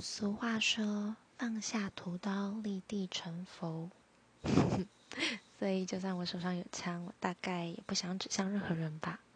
俗话说放下屠刀立地成佛。所以就算我手上有枪我大概也不想指向任何人吧。